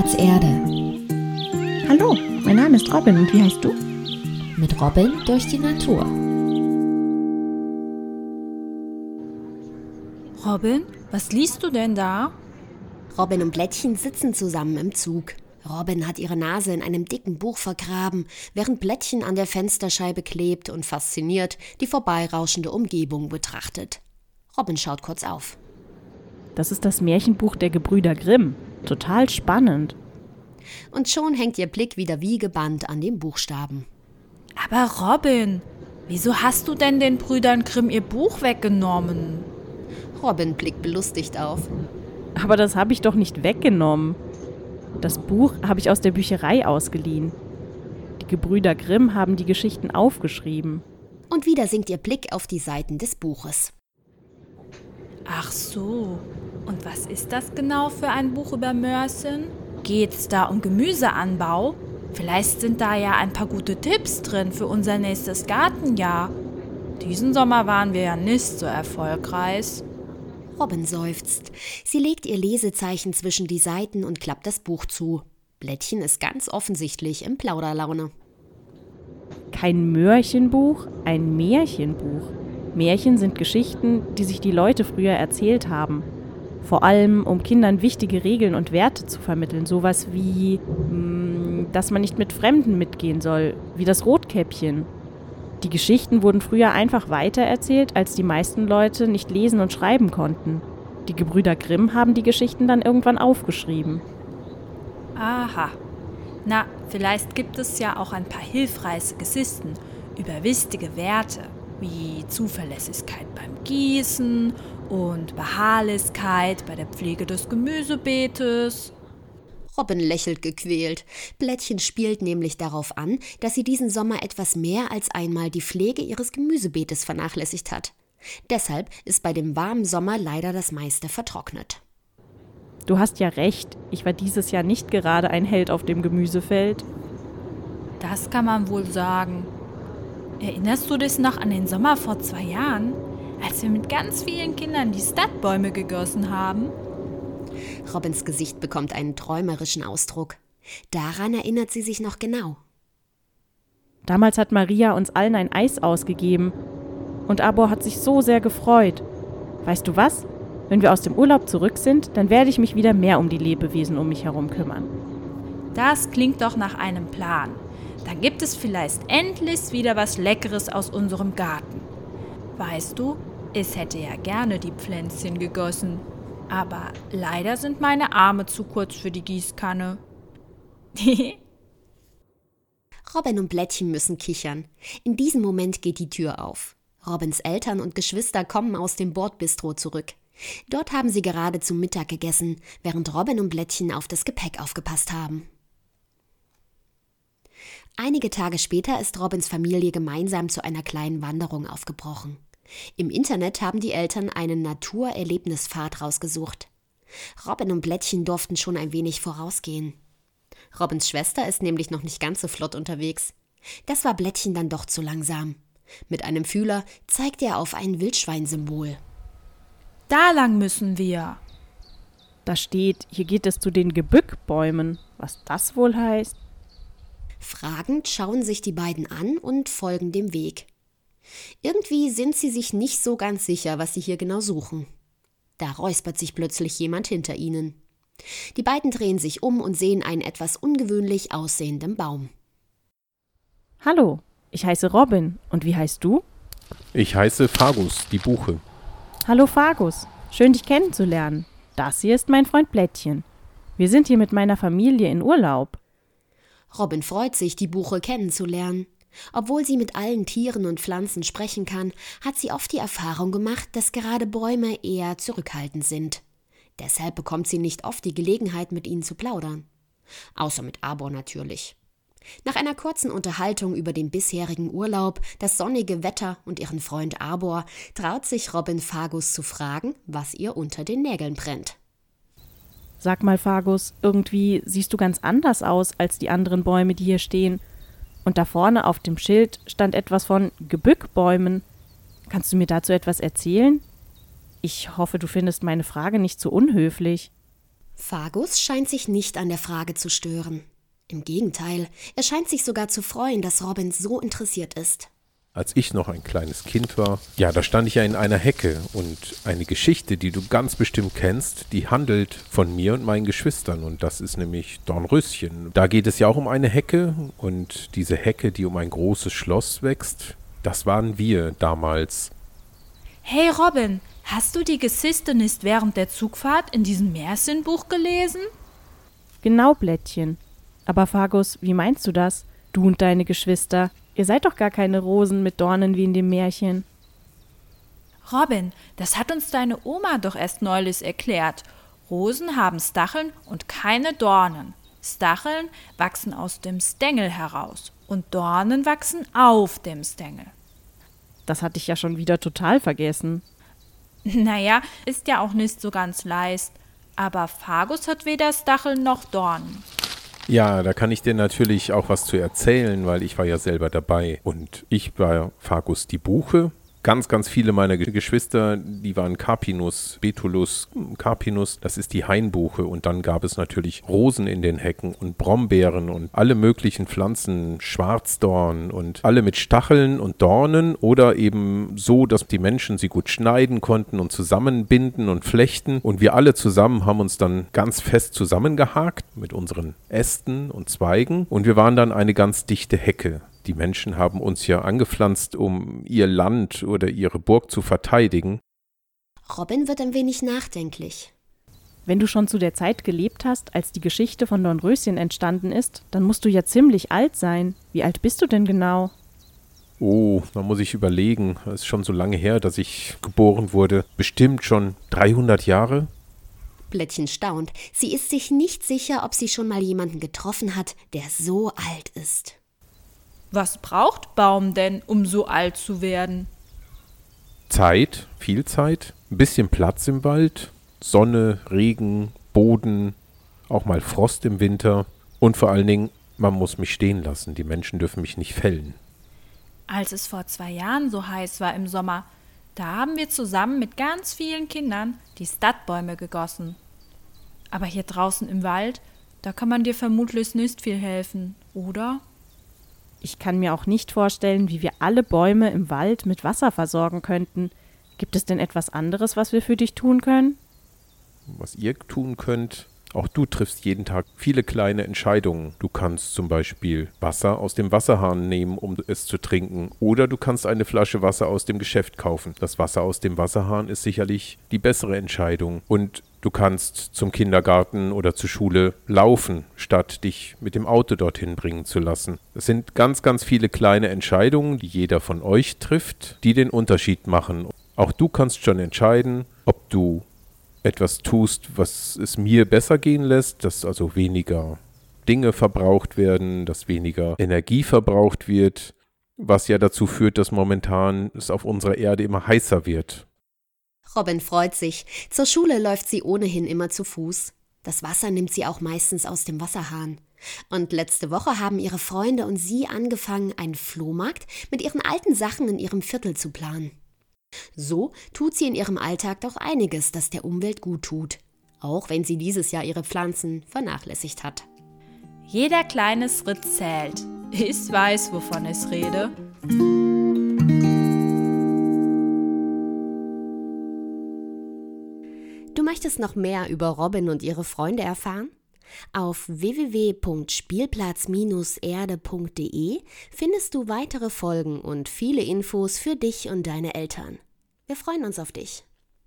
Platz Erde. Hallo, mein Name ist Robin und wie heißt du? Mit Robin durch die Natur. Robin, was liest du denn da? Robin und Blättchen sitzen zusammen im Zug. Robin hat ihre Nase in einem dicken Buch vergraben, während Blättchen an der Fensterscheibe klebt und fasziniert die vorbeirauschende Umgebung betrachtet. Robin schaut kurz auf. Das ist das Märchenbuch der Gebrüder Grimm. Total spannend. Und schon hängt ihr Blick wieder wie gebannt an den Buchstaben. Aber Robin, wieso hast du denn den Brüdern Grimm ihr Buch weggenommen? Robin blickt belustigt auf. Aber das habe ich doch nicht weggenommen. Das Buch habe ich aus der Bücherei ausgeliehen. Die Gebrüder Grimm haben die Geschichten aufgeschrieben. Und wieder sinkt ihr Blick auf die Seiten des Buches. Ach so. Und was ist das genau für ein Buch über Mörsen? Geht's da um Gemüseanbau? Vielleicht sind da ja ein paar gute Tipps drin für unser nächstes Gartenjahr. Diesen Sommer waren wir ja nicht so erfolgreich. Robin seufzt. Sie legt ihr Lesezeichen zwischen die Seiten und klappt das Buch zu. Blättchen ist ganz offensichtlich in Plauderlaune. Kein Mörchenbuch, ein Märchenbuch. Märchen sind Geschichten, die sich die Leute früher erzählt haben. Vor allem, um Kindern wichtige Regeln und Werte zu vermitteln. Sowas wie, mm, dass man nicht mit Fremden mitgehen soll, wie das Rotkäppchen. Die Geschichten wurden früher einfach weitererzählt, als die meisten Leute nicht lesen und schreiben konnten. Die Gebrüder Grimm haben die Geschichten dann irgendwann aufgeschrieben. Aha. Na, vielleicht gibt es ja auch ein paar hilfreiche Geschichten über wichtige Werte, wie Zuverlässigkeit beim Gießen und Beharrlichkeit bei der Pflege des Gemüsebeetes. Robin lächelt gequält. Blättchen spielt nämlich darauf an, dass sie diesen Sommer etwas mehr als einmal die Pflege ihres Gemüsebeetes vernachlässigt hat. Deshalb ist bei dem warmen Sommer leider das meiste vertrocknet. Du hast ja recht, ich war dieses Jahr nicht gerade ein Held auf dem Gemüsefeld. Das kann man wohl sagen. Erinnerst du dich noch an den Sommer vor zwei Jahren, als wir mit ganz vielen Kindern die Stadtbäume gegossen haben? Robins Gesicht bekommt einen träumerischen Ausdruck. Daran erinnert sie sich noch genau. Damals hat Maria uns allen ein Eis ausgegeben. Und Abor hat sich so sehr gefreut. Weißt du was? Wenn wir aus dem Urlaub zurück sind, dann werde ich mich wieder mehr um die Lebewesen um mich herum kümmern. Das klingt doch nach einem Plan. Dann gibt es vielleicht endlich wieder was Leckeres aus unserem Garten. Weißt du, ich hätte ja gerne die Pflänzchen gegossen. Aber leider sind meine Arme zu kurz für die Gießkanne. Robin und Blättchen müssen kichern. In diesem Moment geht die Tür auf. Robins Eltern und Geschwister kommen aus dem Bordbistro zurück. Dort haben sie gerade zu Mittag gegessen, während Robin und Blättchen auf das Gepäck aufgepasst haben. Einige Tage später ist Robins Familie gemeinsam zu einer kleinen Wanderung aufgebrochen. Im Internet haben die Eltern einen Naturerlebnispfad rausgesucht. Robin und Blättchen durften schon ein wenig vorausgehen. Robins Schwester ist nämlich noch nicht ganz so flott unterwegs. Das war Blättchen dann doch zu langsam. Mit einem Fühler zeigt er auf ein Wildschweinsymbol. Da lang müssen wir. Da steht, hier geht es zu den Gebückbäumen. Was das wohl heißt? Fragend schauen sich die beiden an und folgen dem Weg. Irgendwie sind sie sich nicht so ganz sicher, was sie hier genau suchen. Da räuspert sich plötzlich jemand hinter ihnen. Die beiden drehen sich um und sehen einen etwas ungewöhnlich aussehenden Baum. Hallo, ich heiße Robin. Und wie heißt du? Ich heiße Fagus, die Buche. Hallo Fagus, schön dich kennenzulernen. Das hier ist mein Freund Blättchen. Wir sind hier mit meiner Familie in Urlaub. Robin freut sich, die Buche kennenzulernen. Obwohl sie mit allen Tieren und Pflanzen sprechen kann, hat sie oft die Erfahrung gemacht, dass gerade Bäume eher zurückhaltend sind. Deshalb bekommt sie nicht oft die Gelegenheit, mit ihnen zu plaudern. Außer mit Arbor natürlich. Nach einer kurzen Unterhaltung über den bisherigen Urlaub, das sonnige Wetter und ihren Freund Arbor, traut sich Robin Fagus zu fragen, was ihr unter den Nägeln brennt. Sag mal, Fagus, irgendwie siehst du ganz anders aus als die anderen Bäume, die hier stehen. Und da vorne auf dem Schild stand etwas von Gebückbäumen. Kannst du mir dazu etwas erzählen? Ich hoffe, du findest meine Frage nicht zu so unhöflich. Fagus scheint sich nicht an der Frage zu stören. Im Gegenteil, er scheint sich sogar zu freuen, dass Robin so interessiert ist. Als ich noch ein kleines Kind war, ja, da stand ich ja in einer Hecke und eine Geschichte, die du ganz bestimmt kennst, die handelt von mir und meinen Geschwistern und das ist nämlich Dornröschen. Da geht es ja auch um eine Hecke und diese Hecke, die um ein großes Schloss wächst, das waren wir damals. Hey Robin, hast du die Geschichte nicht während der Zugfahrt in diesem Märchenbuch gelesen? Genau, Blättchen. Aber Fagus, wie meinst du das? Du und deine Geschwister. Ihr seid doch gar keine Rosen mit Dornen wie in dem Märchen. Robin, das hat uns deine Oma doch erst neulich erklärt. Rosen haben Stacheln und keine Dornen. Stacheln wachsen aus dem Stängel heraus und Dornen wachsen auf dem Stängel. Das hatte ich ja schon wieder total vergessen. Naja, ist ja auch nicht so ganz leist. Aber Fagus hat weder Stacheln noch Dornen. Ja, da kann ich dir natürlich auch was zu erzählen, weil ich war ja selber dabei. Und ich war Fagus die Buche Ganz, ganz viele meiner Geschwister, die waren Carpinus, Betulus, Carpinus, das ist die Hainbuche. Und dann gab es natürlich Rosen in den Hecken und Brombeeren und alle möglichen Pflanzen, Schwarzdorn und alle mit Stacheln und Dornen oder eben so, dass die Menschen sie gut schneiden konnten und zusammenbinden und flechten. Und wir alle zusammen haben uns dann ganz fest zusammengehakt mit unseren Ästen und Zweigen. Und wir waren dann eine ganz dichte Hecke. Die Menschen haben uns ja angepflanzt, um ihr Land oder ihre Burg zu verteidigen. Robin wird ein wenig nachdenklich. Wenn du schon zu der Zeit gelebt hast, als die Geschichte von Dornröschen entstanden ist, dann musst du ja ziemlich alt sein. Wie alt bist du denn genau? Oh, da muss ich überlegen. Es ist schon so lange her, dass ich geboren wurde. Bestimmt schon 300 Jahre. Blättchen staunt. Sie ist sich nicht sicher, ob sie schon mal jemanden getroffen hat, der so alt ist. Was braucht Baum denn, um so alt zu werden? Zeit, viel Zeit, ein bisschen Platz im Wald, Sonne, Regen, Boden, auch mal Frost im Winter und vor allen Dingen, man muss mich stehen lassen, die Menschen dürfen mich nicht fällen. Als es vor zwei Jahren so heiß war im Sommer, da haben wir zusammen mit ganz vielen Kindern die Stadtbäume gegossen. Aber hier draußen im Wald, da kann man dir vermutlich nicht viel helfen, oder? Ich kann mir auch nicht vorstellen, wie wir alle Bäume im Wald mit Wasser versorgen könnten. Gibt es denn etwas anderes, was wir für dich tun können? Was ihr tun könnt, auch du triffst jeden Tag viele kleine Entscheidungen. Du kannst zum Beispiel Wasser aus dem Wasserhahn nehmen, um es zu trinken. Oder du kannst eine Flasche Wasser aus dem Geschäft kaufen. Das Wasser aus dem Wasserhahn ist sicherlich die bessere Entscheidung. Und du kannst zum Kindergarten oder zur Schule laufen, statt dich mit dem Auto dorthin bringen zu lassen. Es sind ganz, ganz viele kleine Entscheidungen, die jeder von euch trifft, die den Unterschied machen. Auch du kannst schon entscheiden, ob du etwas tust, was es mir besser gehen lässt, dass also weniger Dinge verbraucht werden, dass weniger Energie verbraucht wird, was ja dazu führt, dass momentan es auf unserer Erde immer heißer wird. Robin freut sich. Zur Schule läuft sie ohnehin immer zu Fuß. Das Wasser nimmt sie auch meistens aus dem Wasserhahn. Und letzte Woche haben ihre Freunde und sie angefangen, einen Flohmarkt mit ihren alten Sachen in ihrem Viertel zu planen. So tut sie in ihrem Alltag doch einiges, das der Umwelt gut tut, auch wenn sie dieses Jahr ihre Pflanzen vernachlässigt hat. Jeder kleine Schritt zählt. Ich weiß, wovon ich rede. Du möchtest noch mehr über Robin und ihre Freunde erfahren? Auf www.spielplatz-erde.de findest du weitere Folgen und viele Infos für dich und deine Eltern. Wir freuen uns auf dich.